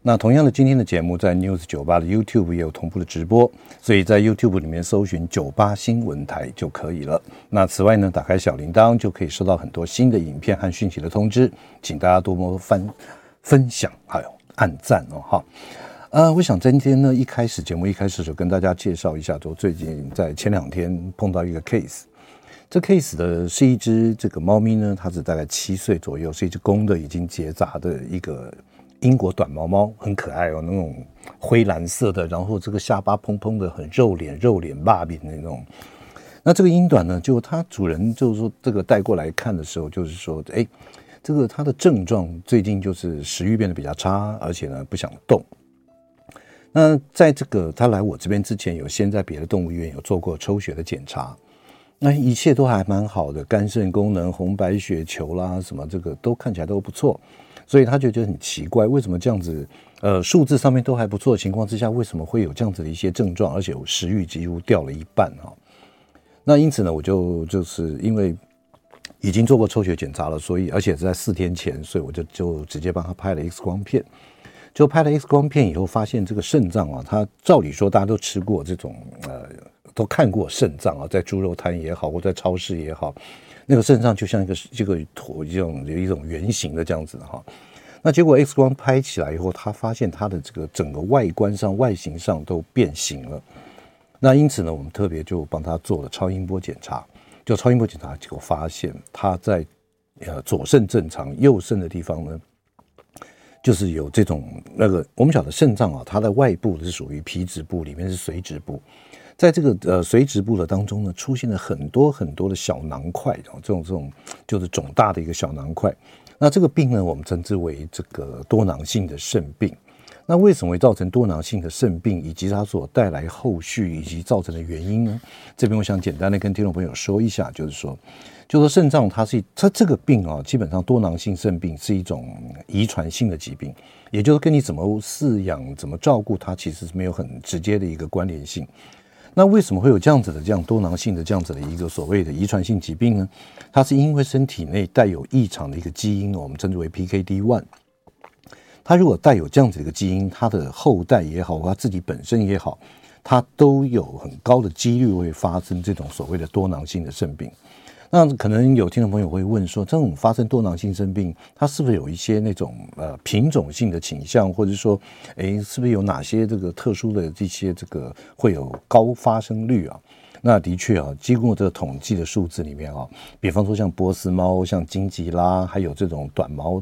那同样的，今天的节目在 News 九八的 YouTube 也有同步的直播，所以在 YouTube 里面搜寻九八新闻台就可以了。那此外呢，打开小铃铛就可以收到很多新的影片和讯息的通知，请大家多多分分享还有按赞哦哈。呃，我想今天呢，一开始节目一开始就跟大家介绍一下，就最近在前两天碰到一个 case。这 case 的是一只这个猫咪呢，它是大概七岁左右，是一只公的，已经结扎的一个英国短毛猫，很可爱哦，那种灰蓝色的，然后这个下巴蓬蓬的，很肉脸，肉脸霸饼那种。那这个英短呢，就它主人就是说这个带过来看的时候，就是说，哎，这个它的症状最近就是食欲变得比较差，而且呢不想动。那在这个它来我这边之前，有先在别的动物医院有做过抽血的检查。那一切都还蛮好的，肝肾功能、红白血球啦，什么这个都看起来都不错，所以他就觉得很奇怪，为什么这样子？呃，数字上面都还不错的情况之下，为什么会有这样子的一些症状，而且有食欲几乎掉了一半哈？那因此呢，我就就是因为已经做过抽血检查了，所以而且在四天前，所以我就就直接帮他拍了 X 光片，就拍了 X 光片以后，发现这个肾脏啊，它照理说大家都吃过这种呃。都看过肾脏啊，在猪肉摊也好，或在超市也好，那个肾脏就像一个这个椭一种有一种圆形的这样子哈。那结果 X 光拍起来以后，他发现他的这个整个外观上、外形上都变形了。那因此呢，我们特别就帮他做了超音波检查。就超音波检查结果发现，他在呃左肾正常，右肾的地方呢，就是有这种那个我们晓得肾脏啊，它的外部是属于皮质部，里面是髓质部。在这个呃髓质部的当中呢，出现了很多很多的小囊块，然后这种这种就是肿大的一个小囊块。那这个病呢，我们称之为这个多囊性的肾病。那为什么会造成多囊性的肾病，以及它所带来后续以及造成的原因呢？这边我想简单的跟听众朋友说一下，就是说，就说肾脏它是它这个病啊，基本上多囊性肾病是一种遗传性的疾病，也就是跟你怎么饲养、怎么照顾它，其实是没有很直接的一个关联性。那为什么会有这样子的这样多囊性的这样子的一个所谓的遗传性疾病呢？它是因为身体内带有异常的一个基因，我们称之为 PKD one。它如果带有这样子一个基因，它的后代也好，或它自己本身也好，它都有很高的几率会发生这种所谓的多囊性的肾病。那可能有听众朋友会问说，这种发生多囊性肾病，它是不是有一些那种呃品种性的倾向，或者说，诶，是不是有哪些这个特殊的这些这个会有高发生率啊？那的确啊，经过这个统计的数字里面啊，比方说像波斯猫、像金吉拉，还有这种短毛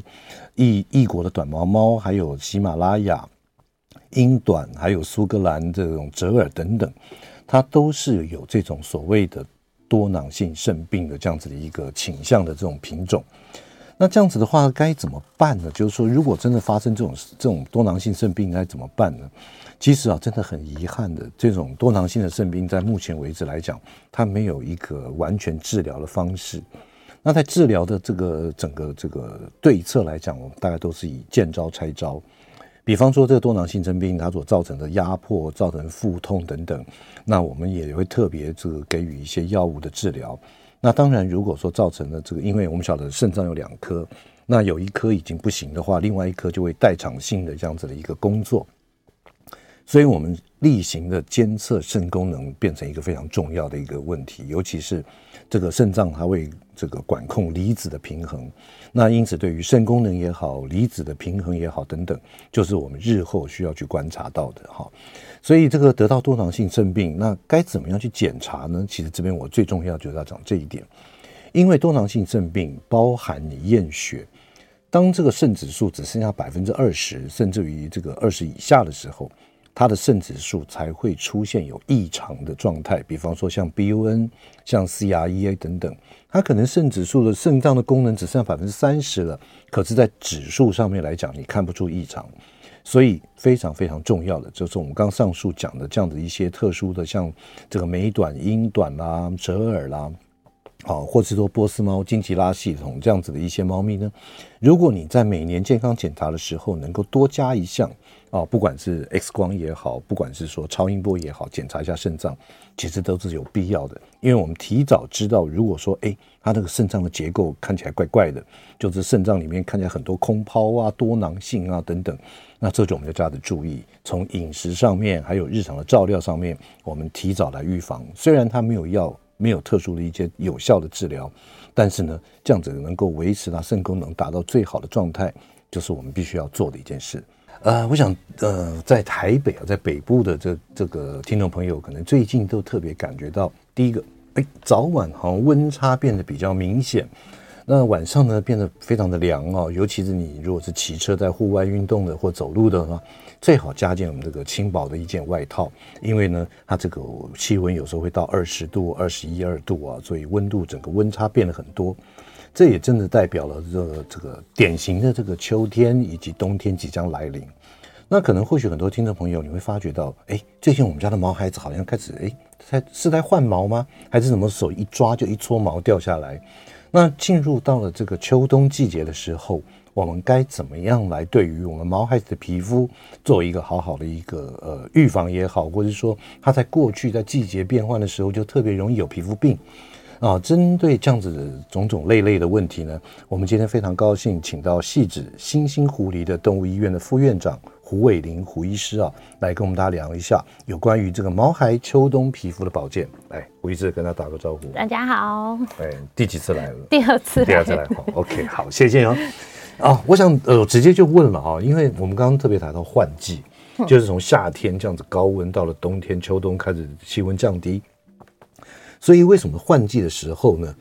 异异国的短毛猫，还有喜马拉雅英短，还有苏格兰这种折耳等等，它都是有这种所谓的。多囊性肾病的这样子的一个倾向的这种品种，那这样子的话该怎么办呢？就是说，如果真的发生这种这种多囊性肾病，应该怎么办呢？其实啊，真的很遗憾的，这种多囊性的肾病在目前为止来讲，它没有一个完全治疗的方式。那在治疗的这个整个这个对策来讲，我们大概都是以见招拆招。比方说，这个多囊性肾病它所造成的压迫、造成腹痛等等，那我们也会特别这个给予一些药物的治疗。那当然，如果说造成了这个，因为我们晓得肾脏有两颗，那有一颗已经不行的话，另外一颗就会代偿性的这样子的一个工作。所以，我们例行的监测肾功能变成一个非常重要的一个问题，尤其是这个肾脏它会这个管控离子的平衡。那因此，对于肾功能也好，离子的平衡也好等等，就是我们日后需要去观察到的哈。所以，这个得到多囊性肾病，那该怎么样去检查呢？其实这边我最重要就是要讲这一点，因为多囊性肾病包含你验血，当这个肾指数只剩下百分之二十，甚至于这个二十以下的时候，它的肾指数才会出现有异常的状态，比方说像 BUN、像 CREA 等等，它可能肾指数的肾脏的功能只剩下百分之三十了，可是，在指数上面来讲，你看不出异常。所以非常非常重要的就是我们刚上述讲的这样的一些特殊的，像这个美短、英短啦、折耳啦。好，或是说波斯猫、金吉拉系统这样子的一些猫咪呢，如果你在每年健康检查的时候能够多加一项啊，不管是 X 光也好，不管是说超音波也好，检查一下肾脏，其实都是有必要的。因为我们提早知道，如果说哎，它那个肾脏的结构看起来怪怪的，就是肾脏里面看起来很多空泡啊、多囊性啊等等，那这就我们要加的注意，从饮食上面还有日常的照料上面，我们提早来预防。虽然它没有药。没有特殊的一些有效的治疗，但是呢，这样子能够维持它肾功能达到最好的状态，就是我们必须要做的一件事。呃，我想，呃，在台北啊，在北部的这这个听众朋友，可能最近都特别感觉到，第一个，哎，早晚好像温差变得比较明显。那晚上呢，变得非常的凉哦，尤其是你如果是骑车在户外运动的或走路的话，最好加件我们这个轻薄的一件外套，因为呢，它这个气温有时候会到二十度、二十一二度啊，所以温度整个温差变了很多。这也真的代表了这这个典型的这个秋天以及冬天即将来临。那可能或许很多听众朋友你会发觉到，哎，最近我们家的毛孩子好像开始哎，在是在换毛吗？还是什么手一抓就一撮毛掉下来？那进入到了这个秋冬季节的时候，我们该怎么样来对于我们毛孩子的皮肤做一个好好的一个呃预防也好，或者说他在过去在季节变换的时候就特别容易有皮肤病啊？针对这样子的种种类类的问题呢，我们今天非常高兴请到细致星星狐狸的动物医院的副院长。胡伟林胡医师啊，来跟我们大家聊一下有关于这个毛孩秋冬皮肤的保健。来，胡医师跟他打个招呼。大家好。哎，第几次来了？第二次。第二次来。好，OK，好，谢谢哦。啊，我想呃，直接就问了啊，因为我们刚刚特别谈到换季，就是从夏天这样子高温到了冬天、秋冬开始气温降低，所以为什么换季的时候呢？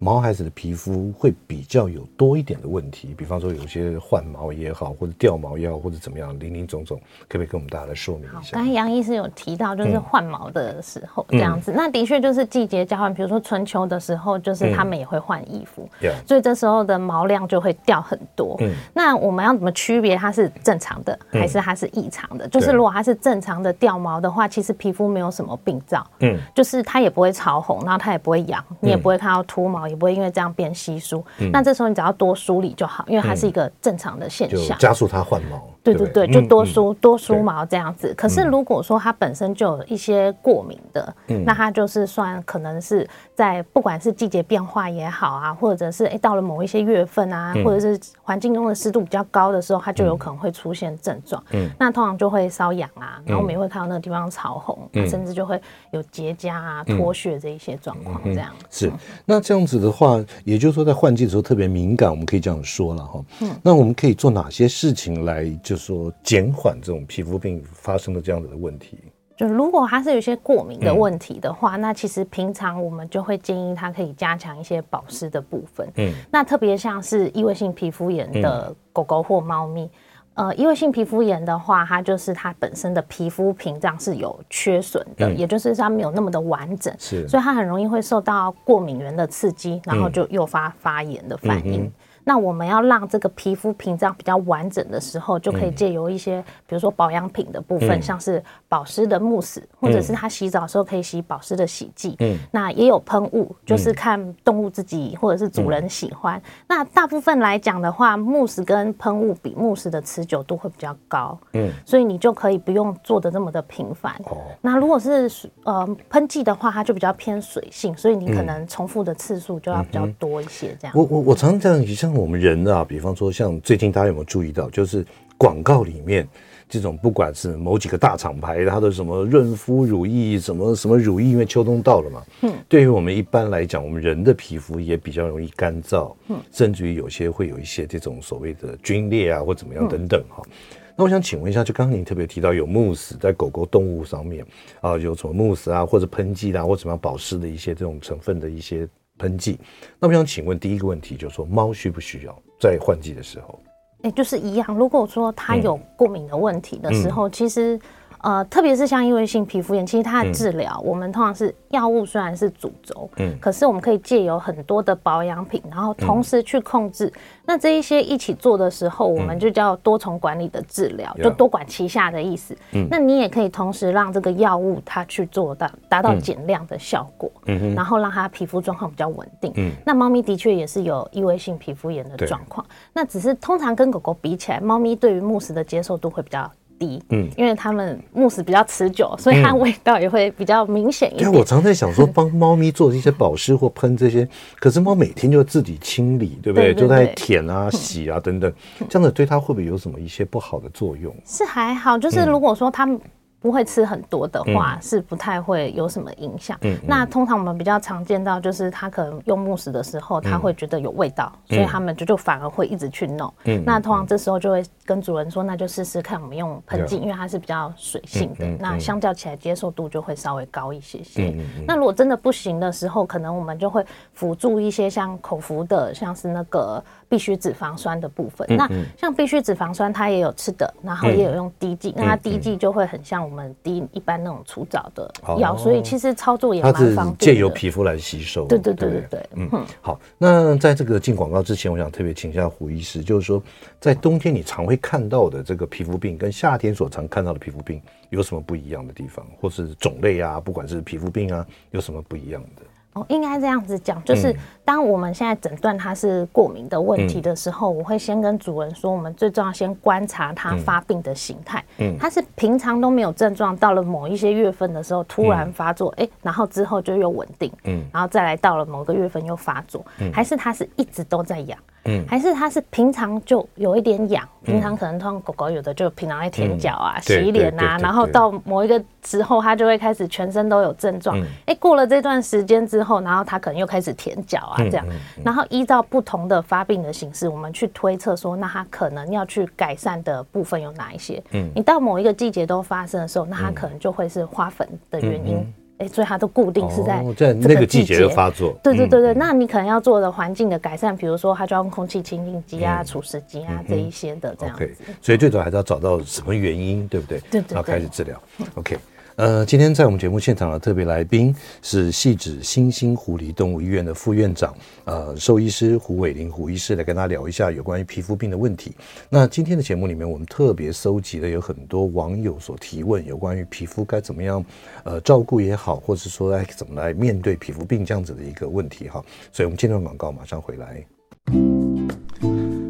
毛孩子的皮肤会比较有多一点的问题，比方说有些换毛也好，或者掉毛也好，或者怎么样，林林总总，可不可以跟我们大家来说明一下？刚才杨医师有提到，就是换毛的时候这样子，嗯、那的确就是季节交换，比如说春秋的时候，就是他们也会换衣服，嗯、所以这时候的毛量就会掉很多。嗯，那我们要怎么区别它是正常的还是它是异常的？嗯、就是如果它是正常的掉毛的话，其实皮肤没有什么病灶，嗯，就是它也不会潮红，然后它也不会痒，你也不会看到秃毛。也不会因为这样变稀疏，嗯、那这时候你只要多梳理就好，因为它是一个正常的现象，加速它换毛。对对对，就多梳、嗯、多梳毛这样子。可是如果说它本身就有一些过敏的，嗯、那它就是算可能是在不管是季节变化也好啊，或者是哎到了某一些月份啊，嗯、或者是环境中的湿度比较高的时候，它就有可能会出现症状。嗯，那通常就会瘙痒啊，然后我们也会看到那个地方潮红，嗯、甚至就会有结痂啊、脱屑这一些状况。这样、是。那这样子的话，也就是说在换季的时候特别敏感，我们可以这样说了哈。嗯，那我们可以做哪些事情来就说减缓这种皮肤病发生的这样子的问题，就如果它是有一些过敏的问题的话，嗯、那其实平常我们就会建议它可以加强一些保湿的部分。嗯，那特别像是异位性皮肤炎的狗狗或猫咪，嗯、呃，异位性皮肤炎的话，它就是它本身的皮肤屏障是有缺损的，嗯、也就是它没有那么的完整，是，所以它很容易会受到过敏源的刺激，然后就诱发发炎的反应。那我们要让这个皮肤屏障比较完整的时候，就可以借由一些，比如说保养品的部分，像是保湿的慕斯，或者是他洗澡的时候可以洗保湿的洗剂。嗯，那也有喷雾，就是看动物自己或者是主人喜欢。那大部分来讲的话，慕斯跟喷雾比慕斯的持久度会比较高。嗯，所以你就可以不用做的那么的频繁。哦，那如果是呃喷剂的话，它就比较偏水性，所以你可能重复的次数就要比较多一些。这样，我我我常常这样，像。我们人啊，比方说像最近大家有没有注意到，就是广告里面这种不管是某几个大厂牌，它的什么润肤乳液，什么什么乳液，因为秋冬到了嘛，嗯，对于我们一般来讲，我们人的皮肤也比较容易干燥，嗯，甚至于有些会有一些这种所谓的皲裂啊，或怎么样等等哈。嗯、那我想请问一下，就刚刚您特别提到有慕斯在狗狗动物上面啊，有什么慕斯啊，或者喷剂啊，或怎么样保湿的一些这种成分的一些。喷剂，那我想请问第一个问题就是说，猫需不需要在换季的时候？哎、欸，就是一样。如果说它有过敏的问题的时候，嗯、其实呃，特别是像异位性皮肤炎，其实它的治疗，嗯、我们通常是药物虽然是主轴，嗯，可是我们可以借由很多的保养品，然后同时去控制。嗯、那这一些一起做的时候，我们就叫多重管理的治疗，嗯、就多管齐下的意思。嗯，那你也可以同时让这个药物它去做到达到减量的效果，嗯，然后让它皮肤状况比较稳定。嗯，那猫咪的确也是有异位性皮肤炎的状况，那只是通常跟狗狗比起来，猫咪对于慕斯的接受度会比较低，嗯，因为它们慕斯比较持久，所以它味道也会比较明显一点。我常在想说，帮猫咪做一些保湿或喷这些，可是猫每天就自己清理，对不对？对对对，就在舔啊、洗啊等等，这样子对它会不会有什么一些不好的作用？是还好，就是如果说它们。不会吃很多的话，嗯、是不太会有什么影响。那通常我们比较常见到，就是他可能用木食的时候，他会觉得有味道，嗯、所以他们就就反而会一直去弄。嗯、那通常这时候就会跟主人说，那就试试看我们用喷剂，嗯、因为它是比较水性的，那相较起来接受度就会稍微高一些些。那如果真的不行的时候，可能我们就会辅助一些像口服的，像是那个。必需脂肪酸的部分，那像必需脂肪酸，它也有吃的，然后也有用滴剂，嗯、那它滴剂就会很像我们滴一般那种除藻的药，哦、所以其实操作也蛮方便。借由皮肤来吸收。对对对对对。嗯，好。那在这个进广告之前，我想特别请教胡医师，就是说，在冬天你常会看到的这个皮肤病，跟夏天所常看到的皮肤病有什么不一样的地方，或是种类啊，不管是皮肤病啊，有什么不一样的？应该这样子讲，就是当我们现在诊断它是过敏的问题的时候，嗯、我会先跟主人说，我们最重要先观察它发病的形态。嗯，它是平常都没有症状，到了某一些月份的时候突然发作，哎、嗯。欸，然后之后就又稳定。嗯，然后再来到了某个月份又发作，嗯、还是它是一直都在痒？嗯，还是它是平常就有一点痒，平常可能通常狗狗有的就平常会舔脚啊、洗脸啊，然后到某一个时候它就会开始全身都有症状。哎，过了这段时间之后，然后他可能又开始舔脚啊，这样，然后依照不同的发病的形式，我们去推测说，那他可能要去改善的部分有哪一些？嗯，你到某一个季节都发生的时候，那他可能就会是花粉的原因。哎，所以它都固定是在在那个季节发作。对对对对，那你可能要做的环境的改善，比如说它就要用空气清净机啊、除湿机啊这一些的这样子。所以最早还是要找到什么原因，对不对？对对。然后开始治疗。OK。呃，今天在我们节目现场的特别来宾是汐止新兴狐狸动物医院的副院长，呃，兽医师胡伟林胡医师来跟大家聊一下有关于皮肤病的问题。那今天的节目里面，我们特别搜集了有很多网友所提问有关于皮肤该怎么样呃照顾也好，或是说哎怎么来面对皮肤病这样子的一个问题哈。所以我们今天的广告马上回来，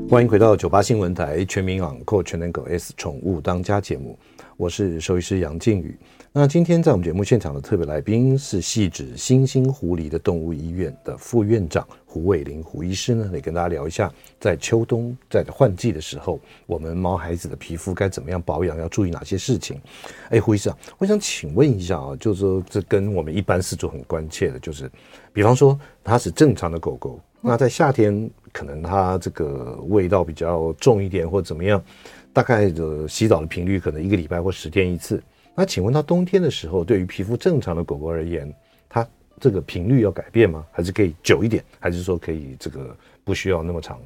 欢迎回到九八新闻台全民昂购全能狗 S 宠物当家节目，我是兽医师杨靖宇。那今天在我们节目现场的特别来宾是汐止新兴狐狸的动物医院的副院长胡伟林胡医师呢，来跟大家聊一下，在秋冬在换季的时候，我们毛孩子的皮肤该怎么样保养，要注意哪些事情？哎，胡医生啊，我想请问一下啊，就是说这跟我们一般饲主很关切的，就是比方说它是正常的狗狗，那在夏天可能它这个味道比较重一点，或怎么样，大概的洗澡的频率可能一个礼拜或十天一次。那请问它冬天的时候，对于皮肤正常的狗狗而言，它这个频率要改变吗？还是可以久一点？还是说可以这个不需要那么长？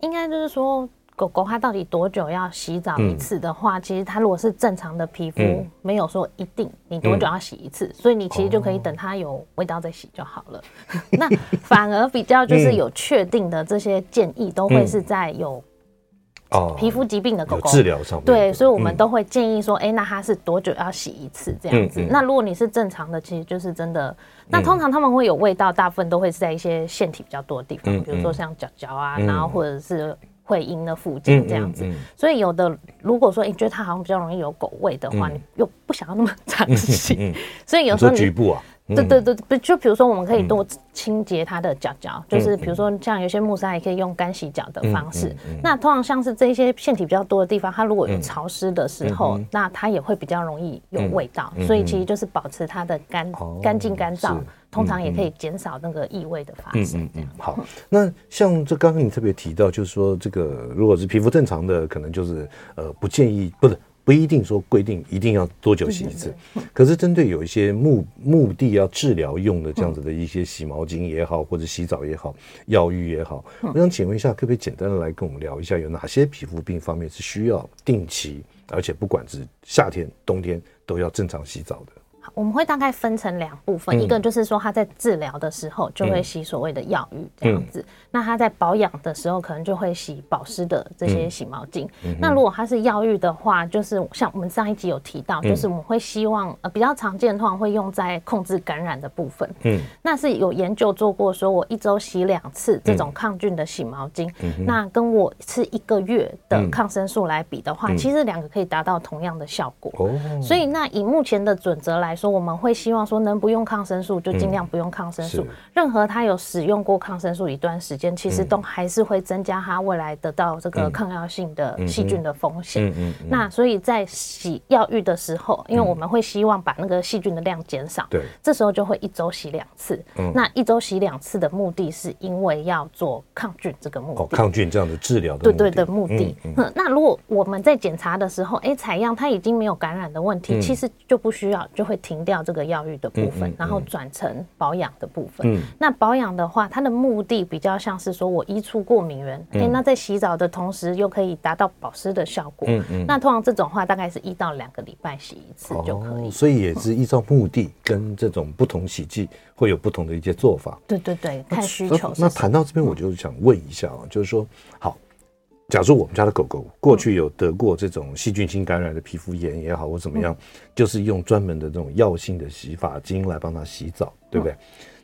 应该就是说，狗狗它到底多久要洗澡一次的话，嗯、其实它如果是正常的皮肤，嗯、没有说一定你多久要洗一次，嗯、所以你其实就可以等它有味道再洗就好了。哦、那反而比较就是有确定的这些建议，都会是在有。哦，皮肤疾病的狗狗治疗上面对，所以我们都会建议说，哎、嗯，那它是多久要洗一次这样子？那如果你是正常的，其实就是真的。那通常他们会有味道，大部分都会是在一些腺体比较多的地方，嗯、比如说像脚脚啊，嗯、然后或者是会阴的附近这样子。嗯嗯嗯、所以有的如果说你觉得它好像比较容易有狗味的话，嗯、你又不想要那么长洗，所以有时候你局部啊。对对对，就比如说我们可以多清洁它的脚脚，嗯、就是比如说像有些慕斯也可以用干洗脚的方式。嗯嗯嗯、那通常像是这些腺体比较多的地方，它如果有潮湿的时候，那它也会比较容易有味道。嗯、所以其实就是保持它的干干净干燥，通常也可以减少那个异味的发生。嗯嗯嗯、好，那像这刚刚你特别提到，就是说这个如果是皮肤正常的，可能就是呃不建议，不是。不一定说规定一定要多久洗一次，可是针对有一些目目的要治疗用的这样子的一些洗毛巾也好，或者洗澡也好，药浴也好，我想请问一下，可不可以简单的来跟我们聊一下，有哪些皮肤病方面是需要定期，而且不管是夏天冬天都要正常洗澡的？我们会大概分成两部分，一个就是说他在治疗的时候就会洗所谓的药浴这样子，那他在保养的时候可能就会洗保湿的这些洗毛巾。那如果他是药浴的话，就是像我们上一集有提到，就是我们会希望呃比较常见的话会用在控制感染的部分。嗯，那是有研究做过，说我一周洗两次这种抗菌的洗毛巾，那跟我吃一个月的抗生素来比的话，其实两个可以达到同样的效果。哦，所以那以目前的准则来说，我们会希望说，能不用抗生素就尽量不用抗生素。嗯、任何他有使用过抗生素一段时间，其实都还是会增加他未来得到这个抗药性的细菌的风险。嗯嗯嗯、那所以在洗药浴的时候，因为我们会希望把那个细菌的量减少，对，这时候就会一周洗两次。嗯、那一周洗两次的目的是因为要做抗菌这个目的，哦、抗菌这样的治疗的对对的目的。嗯嗯、那如果我们在检查的时候，哎，采样它已经没有感染的问题，嗯、其实就不需要，就会停掉。这个药浴的部分，然后转成保养的部分。嗯，那保养的话，它的目的比较像是说我移出过敏原，哎，那在洗澡的同时又可以达到保湿的效果。嗯嗯。那通常这种话，大概是一到两个礼拜洗一次就可以。所以也是依照目的跟这种不同洗剂会有不同的一些做法。对对对，看需求。那谈到这边，我就想问一下啊，就是说，好。假如我们家的狗狗过去有得过这种细菌性感染的皮肤炎也好，或怎么样，就是用专门的这种药性的洗发精来帮它洗澡，对不对？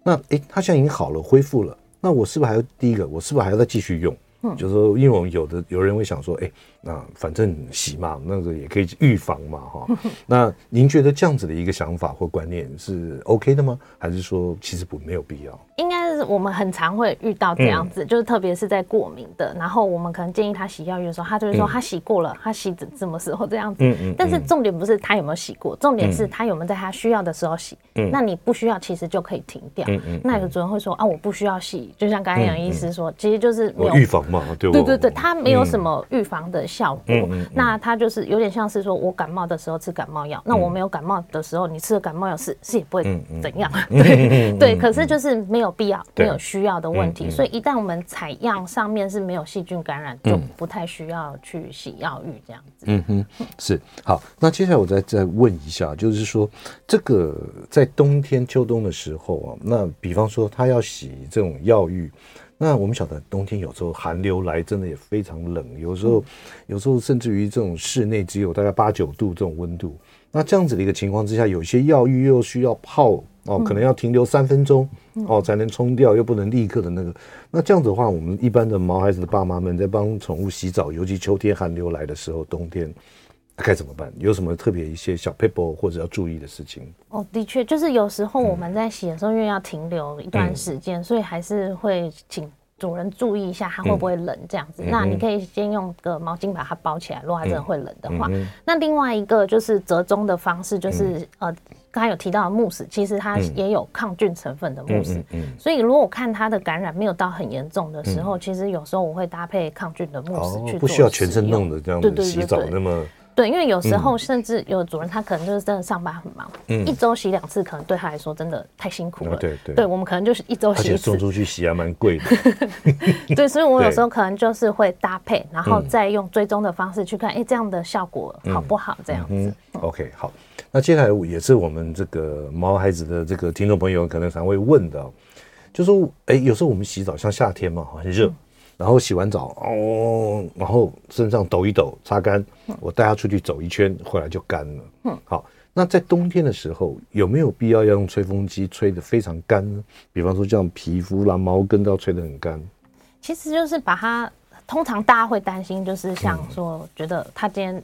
那诶，它现在已经好了，恢复了，那我是不是还要第一个，我是不是还要再继续用？嗯，就是说，因为我们有的有人会想说，哎，那反正洗嘛，那个也可以预防嘛，哈。那您觉得这样子的一个想法或观念是 OK 的吗？还是说其实不没有必要？应该是。我们很常会遇到这样子，就是特别是在过敏的，然后我们可能建议他洗药浴的时候，他就会说他洗过了，他洗什么时候这样子。嗯嗯但是重点不是他有没有洗过，重点是他有没有在他需要的时候洗。那你不需要，其实就可以停掉。嗯嗯那有主人会说啊，我不需要洗，就像刚才杨医师说，其实就是没有预防嘛，对对对对，他没有什么预防的效果。那它就是有点像是说我感冒的时候吃感冒药，那我没有感冒的时候，你吃了感冒药是是也不会怎样。对对，可是就是没有必要。没有需要的问题，所以一旦我们采样上面是没有细菌感染，就不太需要去洗药浴这样子。嗯哼，是好。那接下来我再再问一下，就是说这个在冬天秋冬的时候啊，那比方说他要洗这种药浴，那我们晓得冬天有时候寒流来，真的也非常冷，有时候有时候甚至于这种室内只有大概八九度这种温度，那这样子的一个情况之下，有些药浴又需要泡。哦，可能要停留三分钟哦，才能冲掉，又不能立刻的那个。那这样子的话，我们一般的毛孩子的爸妈们在帮宠物洗澡，尤其秋天寒流来的时候，冬天该怎么办？有什么特别一些小 paper 或者要注意的事情？哦，的确，就是有时候我们在洗的时候，因为要停留一段时间，嗯、所以还是会请主人注意一下，它会不会冷这样子。嗯、那你可以先用个毛巾把它包起来，如果它真的会冷的话。那另外一个就是折中的方式，就是、嗯、呃。刚才有提到的慕斯，其实它也有抗菌成分的慕斯，嗯嗯嗯、所以如果我看它的感染没有到很严重的时候，嗯、其实有时候我会搭配抗菌的慕斯去做、哦、不需要全身弄的这样子洗澡那么。对，因为有时候甚至有主人他可能就是真的上班很忙，嗯、一周洗两次可能对他来说真的太辛苦了。嗯、对对，对我们可能就是一周洗一次。送出去洗还蛮贵的。对，所以我有时候可能就是会搭配，然后再用追踪的方式去看，哎、嗯，这样的效果好不好？这样子。嗯嗯、OK，好。那接下来也是我们这个毛孩子的这个听众朋友可能常会问的，就是说，哎，有时候我们洗澡像夏天嘛，很热。嗯然后洗完澡哦，然后身上抖一抖，擦干。我带它出去走一圈，回来就干了。嗯，好。那在冬天的时候，有没有必要要用吹风机吹得非常干呢？比方说，这样皮肤啦、毛根都要吹得很干。其实就是把它，通常大家会担心，就是像说，觉得它今天。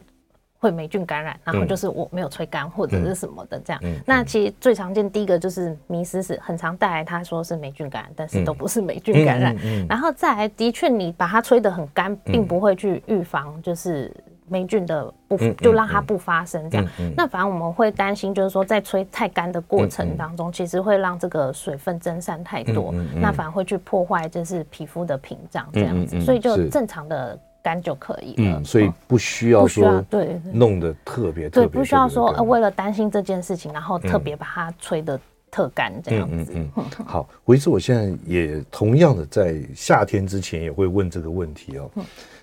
会霉菌感染，然后就是我没有吹干或者是什么的这样。那其实最常见第一个就是迷思是很常带来，他说是霉菌感染，但是都不是霉菌感染。然后再来，的确你把它吹得很干，并不会去预防就是霉菌的不，嗯、就让它不发生这样。那反而我们会担心，就是说在吹太干的过程当中，其实会让这个水分蒸散太多，那反而会去破坏就是皮肤的屏障这样子。所以就正常的。干就可以了。嗯，所以不需要说对弄得特别特别，不需要说呃为了担心这件事情，然后特别把它吹得特干这样子。嗯嗯嗯。好，维斯，我现在也同样的在夏天之前也会问这个问题哦，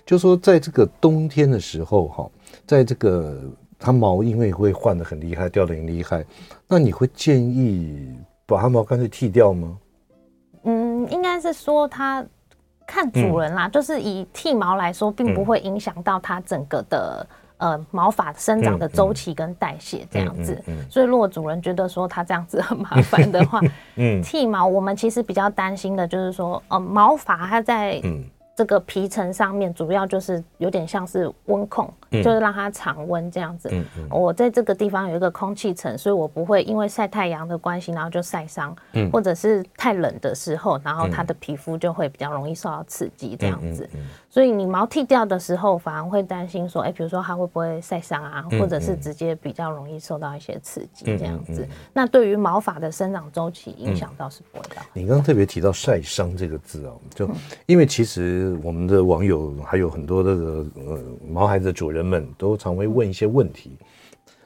就说在这个冬天的时候哈，在这个它毛因为会换的很厉害，掉的很厉害，那你会建议把它毛干脆剃掉吗？嗯，应该是说它看主人啦，嗯、就是以剃毛来说，并不会影响到它整个的、嗯、呃毛发生长的周期跟代谢这样子。嗯嗯嗯嗯、所以如果主人觉得说它这样子很麻烦的话，嗯，剃毛我们其实比较担心的就是说，呃，毛发它在嗯。这个皮层上面主要就是有点像是温控，嗯、就是让它常温这样子。嗯嗯、我在这个地方有一个空气层，所以我不会因为晒太阳的关系，然后就晒伤。嗯、或者是太冷的时候，然后它的皮肤就会比较容易受到刺激这样子。所以你毛剃掉的时候，反而会担心说，哎，比如说它会不会晒伤啊，或者是直接比较容易受到一些刺激这样子。那对于毛发的生长周期影响倒是不会到。你刚刚特别提到晒伤这个字哦，就因为其实。我们的网友还有很多的呃毛孩子的主人人们都常会问一些问题。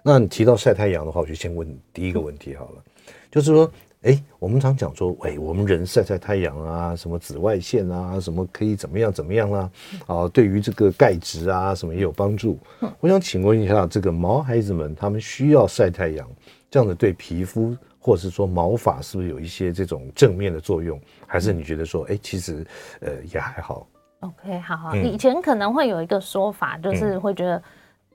那你提到晒太阳的话，我就先问第一个问题好了，就是说，哎，我们常讲说，哎，我们人晒晒太阳啊，什么紫外线啊，什么可以怎么样怎么样啦，啊，对于这个钙质啊什么也有帮助。我想请问一下，这个毛孩子们他们需要晒太阳，这样子对皮肤？或者是说毛发是不是有一些这种正面的作用？还是你觉得说，哎，其实呃也还好。OK，好好，以前可能会有一个说法，就是会觉得，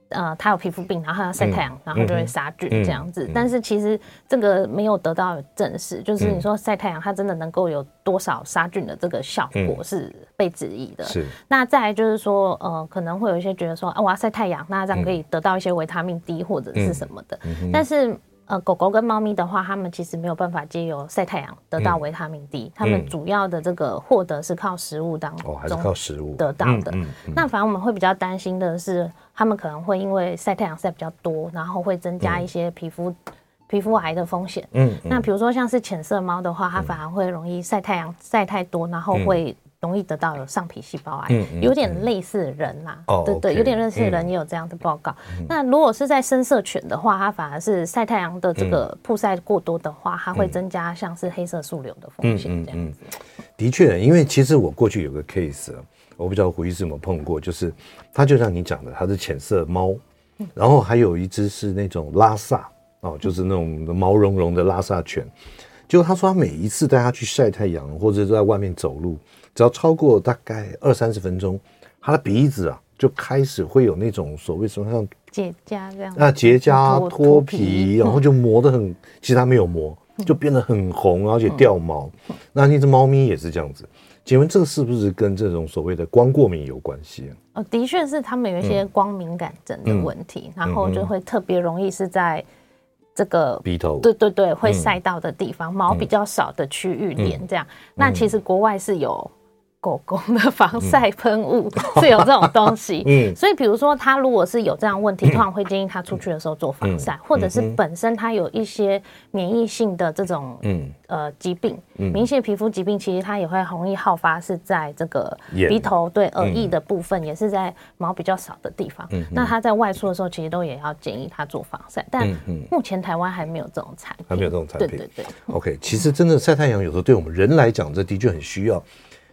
呃，他有皮肤病，然后他要晒太阳，然后就会杀菌这样子。但是其实这个没有得到证实，就是你说晒太阳，它真的能够有多少杀菌的这个效果是被质疑的。是。那再来就是说，呃，可能会有一些觉得说，啊，我要晒太阳，那这样可以得到一些维他命 D 或者是什么的。但是。呃，狗狗跟猫咪的话，它们其实没有办法借由晒太阳得到维他命 D，它们主要的这个获得是靠食物当中，哦，还是靠食物得到的。那反而我们会比较担心的是，它们可能会因为晒太阳晒比较多，然后会增加一些皮肤皮肤癌的风险。嗯，那比如说像是浅色猫的话，它反而会容易晒太阳晒太多，然后会。容易得到有上皮细胞癌，嗯嗯、有点类似人啦、啊，哦、对对，okay, 有点类似人也有这样的报告。嗯、那如果是在深色犬的话，它反而是晒太阳的这个曝晒过多的话，嗯、它会增加像是黑色素瘤的风险这样的确，因为其实我过去有个 case，我不知道胡医师有没有碰过，就是它就像你讲的，它是浅色猫，然后还有一只是那种拉萨哦，就是那种毛茸茸的拉萨犬。就他说，他每一次带它去晒太阳，或者在外面走路，只要超过大概二三十分钟，他的鼻子啊就开始会有那种所谓什么像结痂这样那，结痂脱皮，然后就磨得很，其实它没有磨，就变得很红，而且掉毛。那那只猫咪也是这样子，请问这个是不是跟这种所谓的光过敏有关系啊？哦，的确是他们有一些光敏感症的问题，然后就会特别容易是在。这个鼻头，对对对，会晒到的地方，毛比较少的区域点这样。那其实国外是有。狗狗的防晒喷雾 是有这种东西，嗯，所以比如说它如果是有这样问题，通常会建议它出去的时候做防晒，或者是本身它有一些免疫性的这种，嗯，呃，疾病，免疫性皮肤疾病，其实它也会容易好发，是在这个鼻头对耳翼的部分，也是在毛比较少的地方。那它在外出的时候，其实都也要建议它做防晒，但目前台湾还没有这种产品，还没有这种产品，对对对。OK，其实真的晒太阳有时候对我们人来讲，这的确很需要。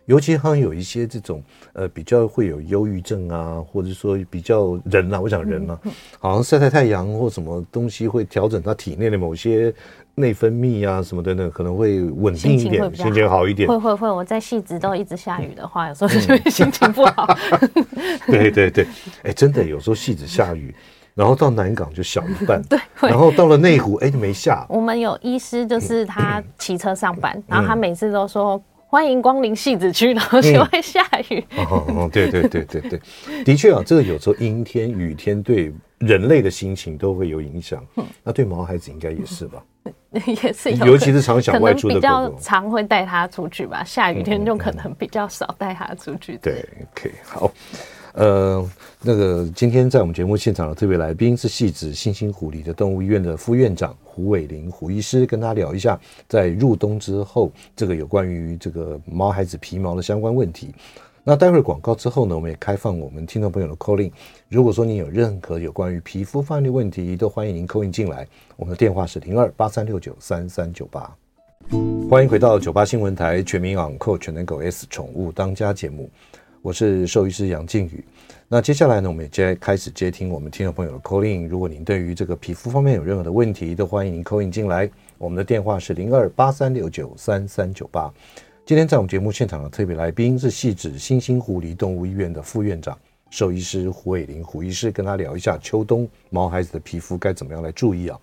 尤其好像有一些这种呃比较会有忧郁症啊，或者说比较人啊，我想人嘛，好像晒晒太阳或什么东西会调整他体内的某些内分泌啊什么等等，可能会稳定一点，心情好一点。会会会，我在戏子都一直下雨的话，有时候就会心情不好。对对对，哎，真的有时候戏子下雨，然后到南港就小一半，对，然后到了内湖，哎，就没下。我们有医师，就是他骑车上班，然后他每次都说。欢迎光临戏子区，然后就会下雨。嗯、哦哦，对对对对对，的确啊，这个有时候阴天、雨天对人类的心情都会有影响。嗯、那对毛孩子应该也是吧？也是，尤其是常想外出的狗狗，比较常会带他出去吧。下雨天就可能比较少带他出去。对，对，OK，好。呃，那个今天在我们节目现场的特别来宾是戏子新兴湖里的动物医院的副院长胡伟林胡医师，跟他聊一下在入冬之后这个有关于这个毛孩子皮毛的相关问题。那待会儿广告之后呢，我们也开放我们听众朋友的 call in。如果说你有任何有关于皮肤方面的问题，都欢迎您 call in 进来。我们的电话是零二八三六九三三九八。欢迎回到九八新闻台全民昂扣全能狗 S 宠物当家节目，我是兽医师杨靖宇。那接下来呢，我们也接开始接听我们听众朋友的 call in。如果您对于这个皮肤方面有任何的问题，都欢迎您 call in 进来。我们的电话是零二八三六九三三九八。今天在我们节目现场的特别来宾是汐止新兴狐狸动物医院的副院长兽医师胡伟林胡医师，跟他聊一下秋冬毛孩子的皮肤该怎么样来注意啊？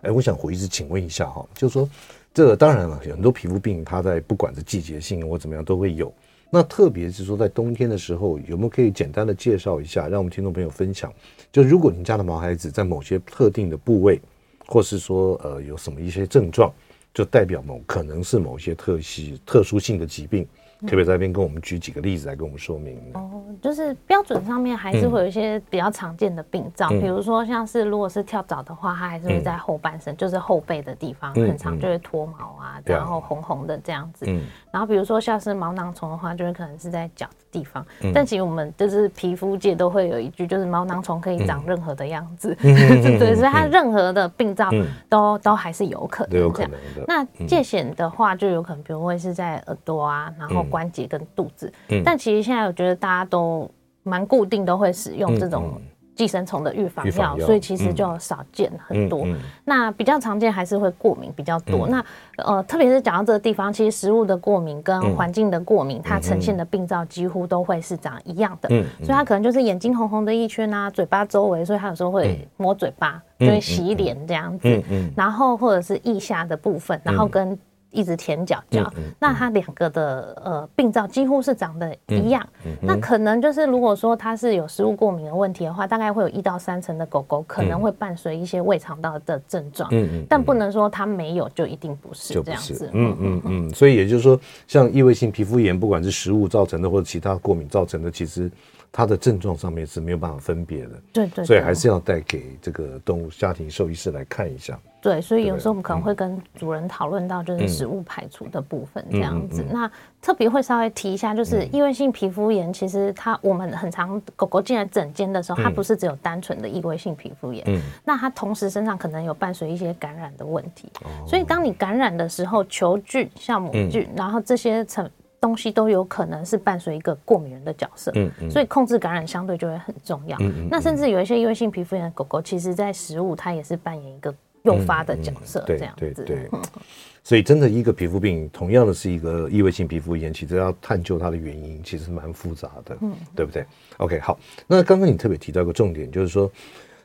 哎，我想胡医师请问一下哈，就是说这当然了，很多皮肤病它在不管是季节性或怎么样都会有，那特别是说在冬天的时候，有没有可以简单的介绍一下，让我们听众朋友分享？就如果您家的毛孩子在某些特定的部位，或是说呃有什么一些症状？就代表某可能是某些特系特殊性的疾病。可不可以在这边跟我们举几个例子来跟我们说明？哦，就是标准上面还是会有一些比较常见的病灶，嗯、比如说像是如果是跳蚤的话，它还是会在后半身，嗯、就是后背的地方，嗯、很常就会脱毛啊，嗯、然后红红的这样子。嗯、然后比如说像是毛囊虫的话，就是可能是在脚的地方。嗯、但其实我们就是皮肤界都会有一句，就是毛囊虫可以长任何的样子，嗯、对，所以它任何的病灶都、嗯、都还是有可能这样。有可能的。那界限的话，就有可能比如会是在耳朵啊，然后。关节跟肚子，嗯、但其实现在我觉得大家都蛮固定，都会使用这种寄生虫的预防药，所以其实就少见很多。嗯嗯、那比较常见还是会过敏比较多。嗯、那呃，特别是讲到这个地方，其实食物的过敏跟环境的过敏，嗯、它呈现的病灶几乎都会是长一样的。所以它可能就是眼睛红红的一圈啊，嘴巴周围，所以它有时候会摸嘴巴，嗯、就会洗脸这样子。然后或者是腋下的部分，然后跟。一直舔脚脚，嗯嗯、那它两个的呃病灶几乎是长得一样。那可能就是如果说它是有食物过敏的问题的话，大概会有一到三成的狗狗可能会伴随一些胃肠道的症状。嗯嗯、但不能说它没有就一定不是这样子。嗯嗯嗯。所以也就是说，像异位性皮肤炎，不管是食物造成的或者其他过敏造成的，其实。它的症状上面是没有办法分别的，对，对对，所以还是要带给这个动物家庭兽医师来看一下。对，所以有时候我们可能会跟主人讨论到就是食物排除的部分这样子。嗯嗯嗯。嗯、那特别会稍微提一下，就是异位性皮肤炎，其实它我们很常狗狗进来诊间的时候，它不是只有单纯的异位性皮肤炎，嗯，那它同时身上可能有伴随一些感染的问题。哦、所以当你感染的时候，球菌、酵母菌，嗯、然后这些成。东西都有可能是伴随一个过敏源的角色，嗯嗯，所以控制感染相对就会很重要。嗯嗯，那甚至有一些异位性皮肤炎的狗狗，其实在食物它也是扮演一个诱发的角色，这样子。对对对。所以，真的一个皮肤病，同样的是一个异位性皮肤炎，其实要探究它的原因，其实蛮复杂的，嗯，对不对？OK，好。那刚刚你特别提到一个重点，就是说，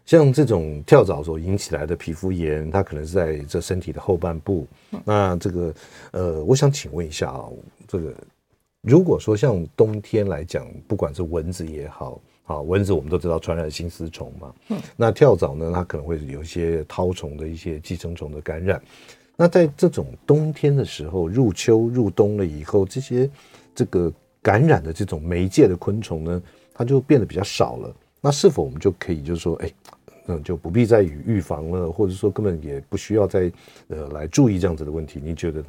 像这种跳蚤所引起来的皮肤炎，它可能是在这身体的后半部。那这个，呃，我想请问一下啊。这个，如果说像冬天来讲，不管是蚊子也好，啊，蚊子我们都知道传染性丝虫嘛，嗯，那跳蚤呢，它可能会有一些绦虫的一些寄生虫的感染。那在这种冬天的时候，入秋入冬了以后，这些这个感染的这种媒介的昆虫呢，它就变得比较少了。那是否我们就可以就是说，哎，嗯，就不必再予预防了，或者说根本也不需要再呃来注意这样子的问题？你觉得呢？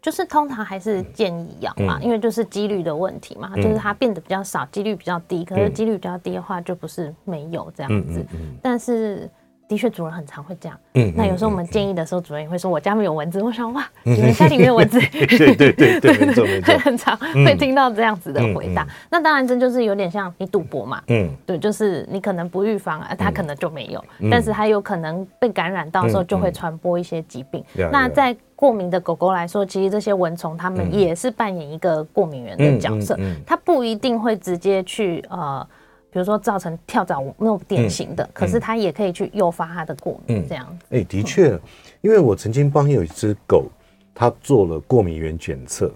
就是通常还是建议要嘛，嗯、因为就是几率的问题嘛，嗯、就是它变得比较少，几率比较低。可是几率比较低的话，就不是没有这样子。但是的确，主人很常会这样。嗯。那有时候我们建议的时候，主人也会说：“我家没有蚊子。” 我想哇，你们家里没有蚊子？对对对对对，没错没错。很常会听到这样子的回答。那当然，这就是有点像你赌博嘛。嗯。对，就是你可能不预防，它可能就没有，但是它有可能被感染到时候就会传播一些疾病。那在过敏的狗狗来说，其实这些蚊虫它们也是扮演一个过敏源的角色。嗯嗯嗯、它不一定会直接去呃，比如说造成跳蚤那种典型的，可是它也可以去诱发它的过敏这样。哎、嗯，的确，因为我曾经帮有一只狗，它做了过敏原检测，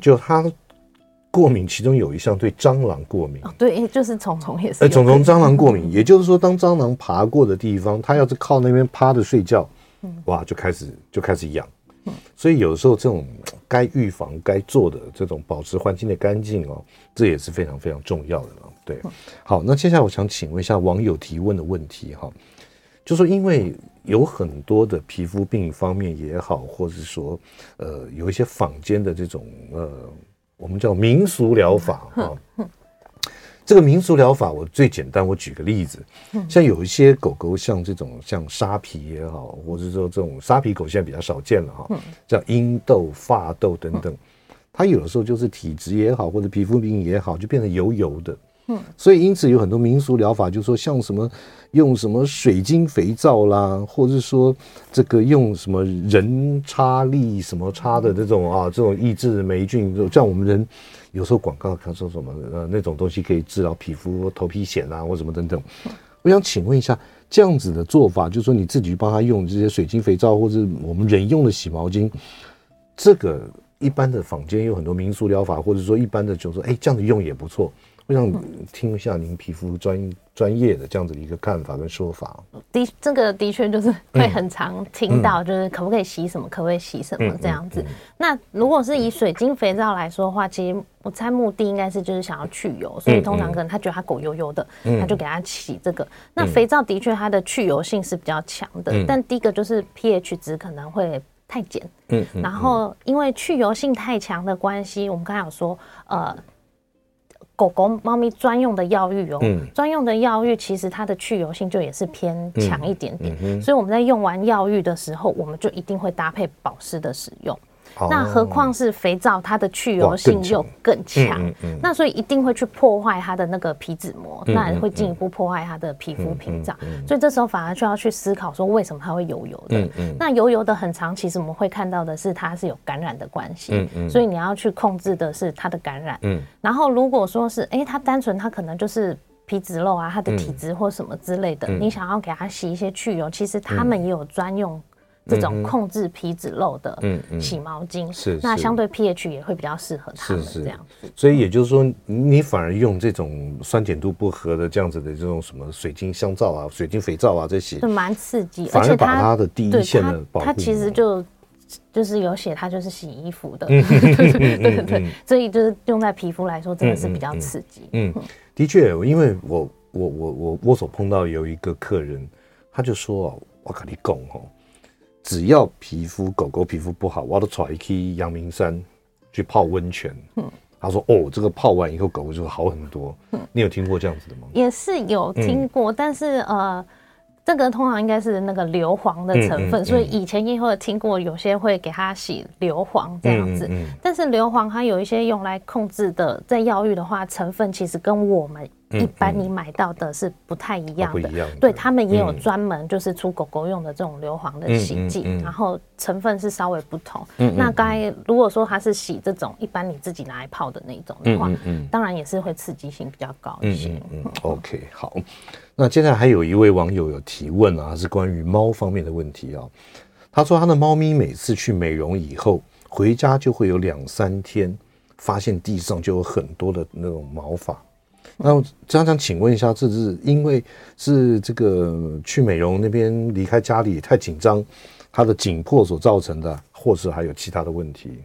就它过敏，其中有一项对蟑螂过敏。哦、对，就是虫虫也是。哎，虫虫、蟑螂过敏，也就是说，当蟑螂爬过的地方，它要是靠那边趴着睡觉，哇，就开始就开始痒。所以有时候这种该预防、该做的这种保持环境的干净哦，这也是非常非常重要的了。对，好，那接下来我想请问一下网友提问的问题哈，就说因为有很多的皮肤病方面也好，或者是说呃有一些坊间的这种呃我们叫民俗疗法啊。这个民俗疗法，我最简单，我举个例子，像有一些狗狗，像这种像沙皮也好，或者说这种沙皮狗现在比较少见了哈，像英斗、法斗等等，它有的时候就是体质也好，或者皮肤病也好，就变得油油的。所以因此有很多民俗疗法，就是说像什么用什么水晶肥皂啦，或者是说这个用什么人插力什么插的这种啊，这种抑制霉菌，像我们人有时候广告看说什么呃那种东西可以治疗皮肤头皮癣啊或什么等等。我想请问一下，这样子的做法，就是说你自己帮他用这些水晶肥皂，或者我们人用的洗毛巾，这个一般的坊间有很多民俗疗法，或者说一般的就说，哎，这样子用也不错。我想听一下您皮肤专专业的这样子的一个看法跟说法。的这个的确就是会很常听到，就是可不可以洗什么，可不可以洗什么这样子。那如果是以水晶肥皂来说的话，其实我猜目的应该是就是想要去油，所以通常可能他觉得他狗油油的，他就给他洗这个。那肥皂的确它的去油性是比较强的，但第一个就是 pH 值可能会太碱。嗯，然后因为去油性太强的关系，我们刚才有说，呃。狗狗、猫咪专用的药浴哦，专、嗯、用的药浴其实它的去油性就也是偏强一点点，嗯嗯、所以我们在用完药浴的时候，我们就一定会搭配保湿的使用。那何况是肥皂，它的去油性又更强，那所以一定会去破坏它的那个皮脂膜，那会进一步破坏它的皮肤屏障，所以这时候反而就要去思考说，为什么它会油油的？那油油的很长，其实我们会看到的是它是有感染的关系，所以你要去控制的是它的感染。然后如果说是，哎，它单纯它可能就是皮脂漏啊，它的体质或什么之类的，你想要给它洗一些去油，其实他们也有专用。这种控制皮脂漏的洗毛巾，是那相对 pH 也会比较适合它们这样子。所以也就是说，你反而用这种酸碱度不合的这样子的这种什么水晶香皂啊、水晶肥皂啊这些，就蛮刺激，而且把它的第一线的保护，它其实就就是有写它就是洗衣服的，对对对，所以就是用在皮肤来说真的是比较刺激。嗯，的确，因为我我我我我所碰到有一个客人，他就说哦，我跟你讲哦。只要皮肤狗狗皮肤不好，我都带去阳明山去泡温泉。嗯，他说哦，这个泡完以后狗狗就会好很多。嗯，你有听过这样子的吗？也是有听过，嗯、但是呃，这个通常应该是那个硫磺的成分，嗯嗯嗯、所以以前也会听过有些会给它洗硫磺这样子。嗯、但是硫磺它有一些用来控制的，在药浴的话，成分其实跟我们。一般你买到的是不太一样的，对，他们也有专门就是出狗狗用的这种硫磺的洗剂，然后成分是稍微不同。那刚才如果说它是洗这种一般你自己拿来泡的那种的话，当然也是会刺激性比较高一些。OK，好，那接下来还有一位网友有提问啊，是关于猫方面的问题啊。他说他的猫咪每次去美容以后回家就会有两三天，发现地上就有很多的那种毛发。那我这样想请问一下，这是因为是这个去美容那边离开家里太紧张，他的紧迫所造成的，或是还有其他的问题？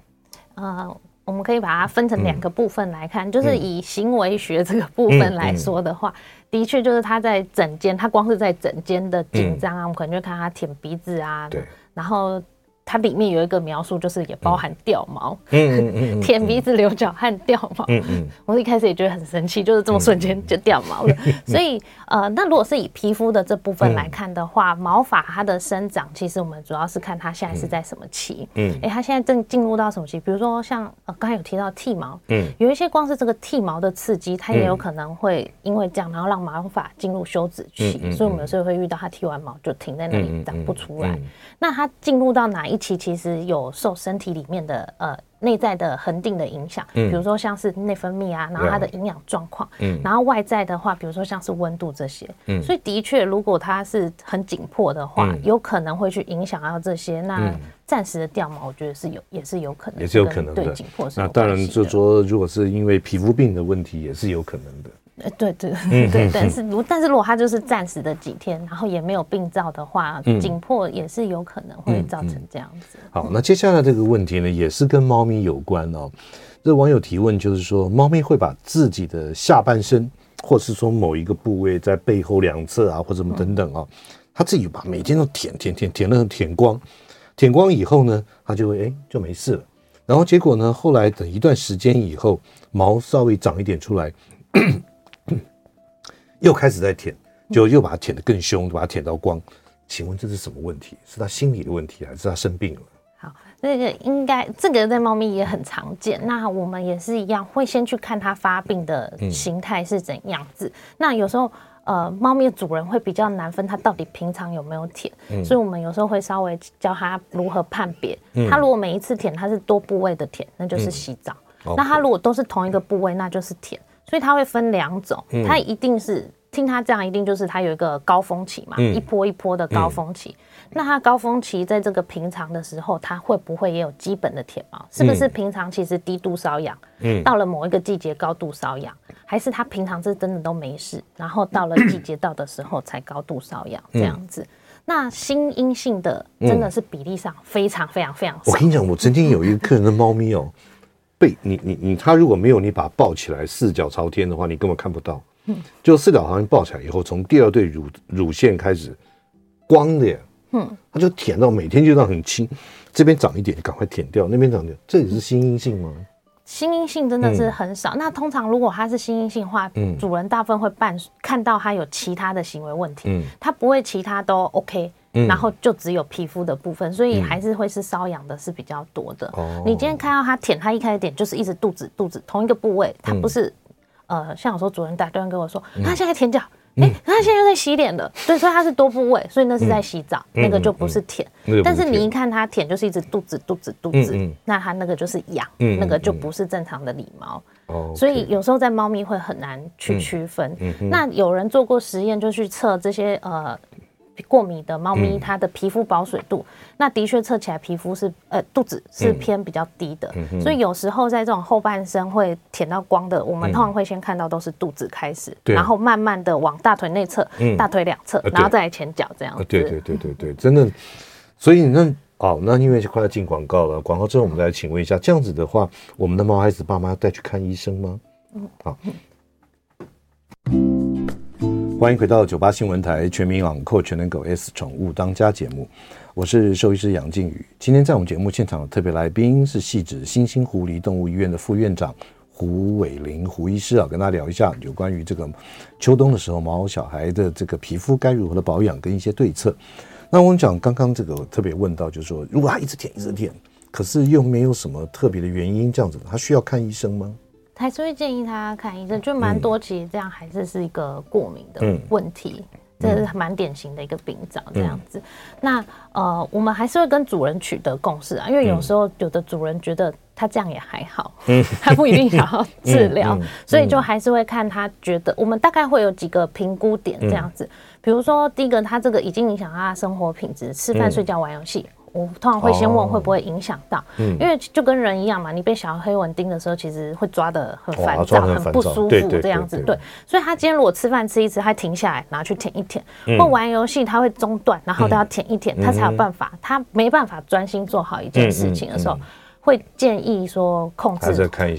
呃，我们可以把它分成两个部分来看，嗯、就是以行为学这个部分来说的话，嗯嗯、的确就是他在整间，他光是在整间的紧张啊，嗯、我们可能就看他舔鼻子啊，对，然后。它里面有一个描述，就是也包含掉毛，嗯舔鼻子、流脚汗、掉毛。嗯嗯，我一开始也觉得很神奇，就是这么瞬间就掉毛了。所以呃，那如果是以皮肤的这部分来看的话，毛发它的生长，其实我们主要是看它现在是在什么期。嗯，哎，它现在正进入到什么期？比如说像呃刚才有提到剃毛，嗯，有一些光是这个剃毛的刺激，它也有可能会因为这样，然后让毛发进入休止期。所以我们有时候会遇到它剃完毛就停在那里长不出来。那它进入到哪一期？其实有受身体里面的呃内在的恒定的影响，比如说像是内分泌啊，然后它的营养状况，嗯，然后外在的话，比如说像是温度这些，嗯，所以的确，如果它是很紧迫的话，有可能会去影响到这些。那暂时的掉毛，我觉得是有，也是有可能，也是有可能的。对，紧迫是。那当然，就说如果是因为皮肤病的问题，也是有可能的。呃，对对 对，但是如但是如果它就是暂时的几天，然后也没有病灶的话，紧迫也是有可能会造成这样子。好，那接下来这个问题呢，也是跟猫咪有关哦。这网友提问就是说，猫咪会把自己的下半身，或是说某一个部位在背后两侧啊，或者什么等等啊，它自己把每天都舔舔舔舔了舔光，舔光以后呢，它就会哎就没事了。然后结果呢，后来等一段时间以后，毛稍微长一点出来，又开始在舔，就又把它舔得更凶，把它舔到光。请问这是什么问题？是他心理的问题，还是他生病了？好，这个应该这个在猫咪也很常见。那我们也是一样，会先去看它发病的形态是怎样子。嗯、那有时候。呃，猫咪的主人会比较难分它到底平常有没有舔，嗯、所以我们有时候会稍微教它如何判别。它、嗯、如果每一次舔它是多部位的舔，那就是洗澡；嗯、那它如果都是同一个部位，那就是舔。所以它会分两种，它一定是。听它这样，一定就是它有一个高峰期嘛，嗯、一波一波的高峰期。嗯、那它高峰期在这个平常的时候，它会不会也有基本的舔毛？是不是平常其实低度瘙痒？嗯，到了某一个季节高度瘙痒，还是它平常是真的都没事，然后到了季节到的时候才高度瘙痒这样子？嗯、那心阴性的真的是比例上非常非常非常少。我跟你讲，我曾经有一个客人的猫咪哦，被你你你，他如果没有你把它抱起来四脚朝天的话，你根本看不到。嗯，就四脚好像抱起来以后，从第二对乳乳腺开始光的，嗯，他就舔到每天就这样很轻，这边长一点赶快舔掉，那边长一点，这也是心阴性吗？心因性真的是很少。嗯、那通常如果它是心因性的话，嗯，主人大部分会伴看到它有其他的行为问题，嗯，它不会其他都 OK，嗯，然后就只有皮肤的部分，所以还是会是瘙痒的是比较多的。哦，你今天看到它舔，它一开始点就是一直肚子肚子同一个部位，它不是。呃，像有时候主人打电话跟我说，他现在舔脚，哎，他现在又在洗脸了，对，所以他是多部位，所以那是在洗澡，那个就不是舔。但是你一看他舔，就是一直肚子肚子肚子，那他那个就是痒，那个就不是正常的理毛。所以有时候在猫咪会很难去区分。那有人做过实验，就去测这些呃。过敏的猫咪，它的皮肤保水度，嗯、那的确测起来皮肤是呃肚子是偏比较低的，嗯、所以有时候在这种后半身会舔到光的，我们通常会先看到都是肚子开始，嗯、然后慢慢的往大腿内侧、嗯、大腿两侧，然后再来前脚这样子。对对对对对，真的。所以那哦，那因为快要进广告了，广告之后我们来请问一下，这样子的话，我们的毛孩子爸妈要带去看医生吗？嗯，好。欢迎回到九八新闻台全民养狗全能狗 S 宠物当家节目，我是兽医师杨靖宇。今天在我们节目现场的特别来宾是汐止新兴狐狸动物医院的副院长胡伟林胡医师啊，跟大家聊一下有关于这个秋冬的时候毛小孩的这个皮肤该如何的保养跟一些对策。那我们讲刚刚这个特别问到，就是说如果他一直舔一直舔，可是又没有什么特别的原因，这样子他需要看医生吗？还是会建议他看医生，就蛮多。其实这样还是是一个过敏的问题，这是蛮典型的一个病灶这样子。那呃，我们还是会跟主人取得共识啊，因为有时候有的主人觉得他这样也还好，他不一定想要 治疗，所以就还是会看他觉得。我们大概会有几个评估点这样子，比如说第一个，他这个已经影响他的生活品质，吃饭、睡觉、玩游戏。我通常会先问会不会影响到，因为就跟人一样嘛，你被小黑蚊叮的时候，其实会抓得很烦躁、很不舒服这样子。对，所以他今天如果吃饭吃一吃，他停下来拿去舔一舔，或玩游戏他会中断，然后都要舔一舔，他才有办法。他没办法专心做好一件事情的时候，会建议说控制，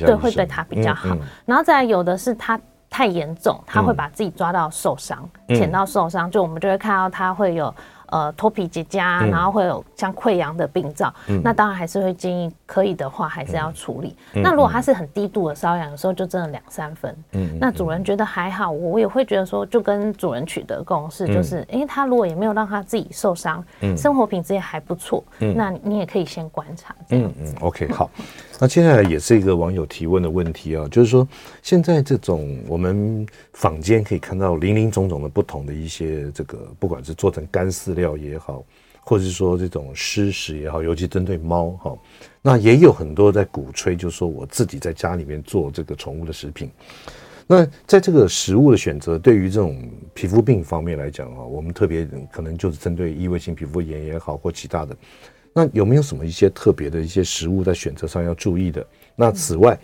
对，会对他比较好。然后再来有的是他太严重，他会把自己抓到受伤，舔到受伤，就我们就会看到他会有。呃，脱皮结痂，然后会有像溃疡的病灶，嗯、那当然还是会建议，可以的话还是要处理。嗯、那如果它是很低度的瘙痒，有时候就真的两三分。嗯，那主人觉得还好，我也会觉得说，就跟主人取得共识，就是，哎、嗯，他如果也没有让他自己受伤，嗯、生活品质也还不错，嗯，那你也可以先观察这样子。嗯嗯，OK，好。那接下来也是一个网友提问的问题啊，就是说现在这种我们坊间可以看到林林总总的不同的一些这个，不管是做成干饲料也好，或者是说这种湿食也好，尤其针对猫哈，那也有很多在鼓吹，就是说我自己在家里面做这个宠物的食品。那在这个食物的选择，对于这种皮肤病方面来讲啊，我们特别可能就是针对异位性皮肤炎也好，或其他的。那有没有什么一些特别的一些食物在选择上要注意的？那此外，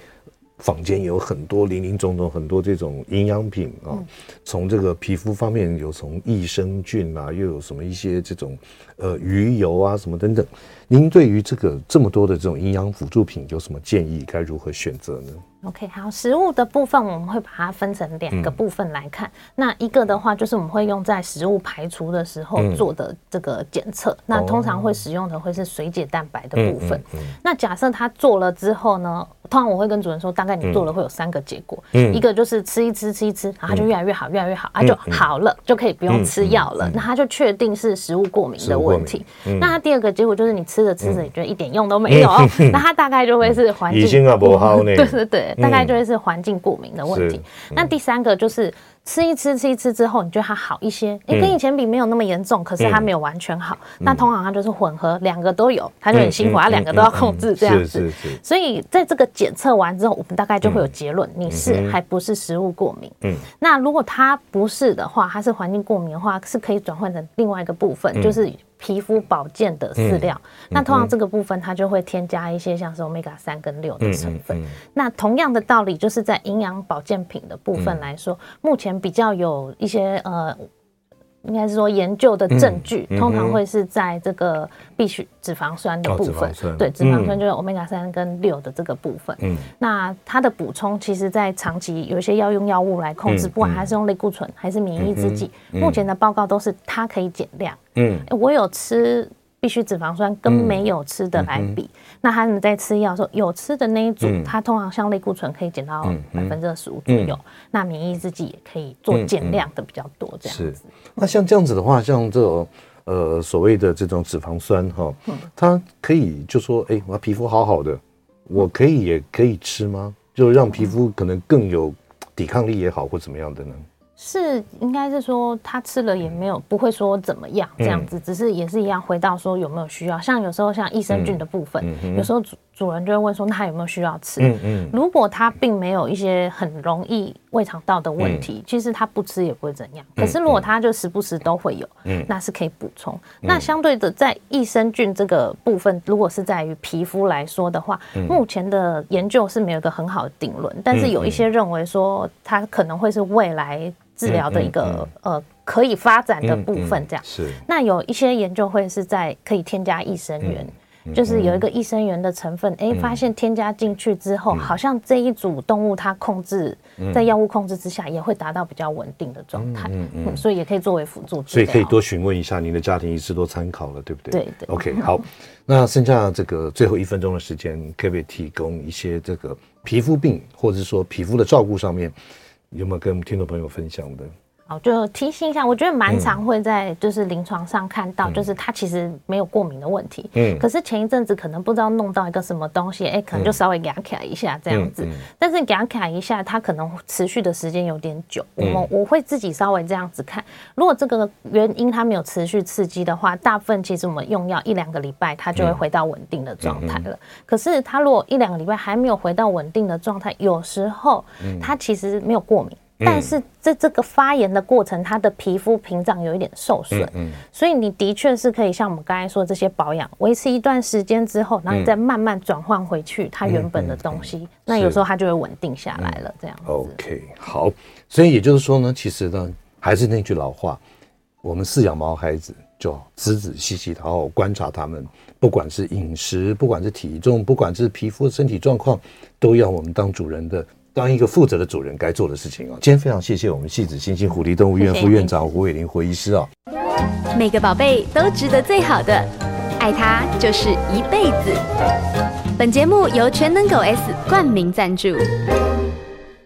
坊间有很多林林总总很多这种营养品啊，从这个皮肤方面有从益生菌啊，又有什么一些这种呃鱼油啊什么等等。您对于这个这么多的这种营养辅助品有什么建议？该如何选择呢？OK，好，食物的部分我们会把它分成两个部分来看。嗯、那一个的话，就是我们会用在食物排除的时候做的这个检测。嗯、那通常会使用的会是水解蛋白的部分。那假设他做了之后呢，通常我会跟主人说，大概你做了会有三个结果。嗯、一个就是吃一吃，吃一吃，然后它就越来越好，越来越好，啊就好了，就可以不用吃药了。那他就确定是食物过敏的问题。嗯、那他第二个结果就是你吃着吃着，你觉得一点用都没有，那它大概就会是环境不好。对对对。大概就会是环境过敏的问题。那第三个就是吃一吃吃一吃之后，你觉得它好一些，哎，跟以前比没有那么严重，可是它没有完全好。那通常它就是混合，两个都有，它就很辛苦，它两个都要控制这样子。所以在这个检测完之后，我们大概就会有结论，你是还不是食物过敏？嗯。那如果它不是的话，它是环境过敏的话，是可以转换成另外一个部分，就是。皮肤保健的饲料，那通常这个部分它就会添加一些像是 Omega 三跟六的成分。嗯嗯嗯、那同样的道理，就是在营养保健品的部分来说，嗯、目前比较有一些呃。应该是说研究的证据，通常会是在这个必需脂肪酸的部分。哦、对，脂肪酸就是欧米伽三跟六的这个部分。嗯，那它的补充，其实在长期有一些要用药物来控制，嗯、不管它是用类固醇还是免疫制剂，目前的报告都是它可以减量。嗯，我有吃。必须脂肪酸跟没有吃的来比，嗯嗯、那他们在吃药的时候，有吃的那一组，嗯、它通常像类固醇可以减到百分之二十五左右，那免疫制剂也可以做减量的比较多，这样子、那像这样子的话，像这种呃所谓的这种脂肪酸哈，嗯、它可以就说，哎、欸，我皮肤好好的，我可以也可以吃吗？就让皮肤可能更有抵抗力也好，或怎么样的呢？是，应该是说他吃了也没有不会说怎么样这样子，只是也是一样回到说有没有需要。像有时候像益生菌的部分，有时候主主人就会问说，那他有没有需要吃？嗯嗯。如果他并没有一些很容易胃肠道的问题，其实他不吃也不会怎样。可是如果他就时不时都会有，那是可以补充。那相对的，在益生菌这个部分，如果是在于皮肤来说的话，目前的研究是没有一个很好的定论，但是有一些认为说它可能会是未来。治疗的一个、呃可以发展的部分，这样、嗯嗯、是。那有一些研究会是在可以添加益生元，嗯、就是有一个益生元的成分，哎、嗯欸，发现添加进去之后，嗯、好像这一组动物它控制、嗯、在药物控制之下，也会达到比较稳定的状态，嗯，嗯，嗯，所以也可以作为辅助。所以可以多询问一下您的家庭医师，多参考了，对不对？对对。OK，好，那剩下这个最后一分钟的时间，可不可以提供一些这个皮肤病，或者是说皮肤的照顾上面，有没有跟听众朋友分享的？就提醒一下，我觉得蛮常会在就是临床上看到，就是他其实没有过敏的问题，嗯，可是前一阵子可能不知道弄到一个什么东西，哎、欸，可能就稍微给他卡一下这样子，但是给他卡一下，他可能持续的时间有点久，我们我会自己稍微这样子看，如果这个原因他没有持续刺激的话，大部分其实我们用药一两个礼拜，他就会回到稳定的状态了。可是他如果一两个礼拜还没有回到稳定的状态，有时候他其实没有过敏。但是在这个发炎的过程，它的皮肤屏障有一点受损，嗯，所以你的确是可以像我们刚才说这些保养，维持一段时间之后，然后你再慢慢转换回去它原本的东西，那有时候它就会稳定下来了。这样子。OK，好，所以也就是说呢，其实呢，还是那句老话，我们饲养毛孩子就仔仔细细的好好观察他们，不管是饮食，不管是体重，不管是皮肤身体状况，都要我们当主人的。当一个负责的主人该做的事情啊！今天非常谢谢我们戏子星星虎狸动物医院副院长胡伟林胡医师啊！每个宝贝都值得最好的，爱他就是一辈子。本节目由全能狗 S 冠名赞助。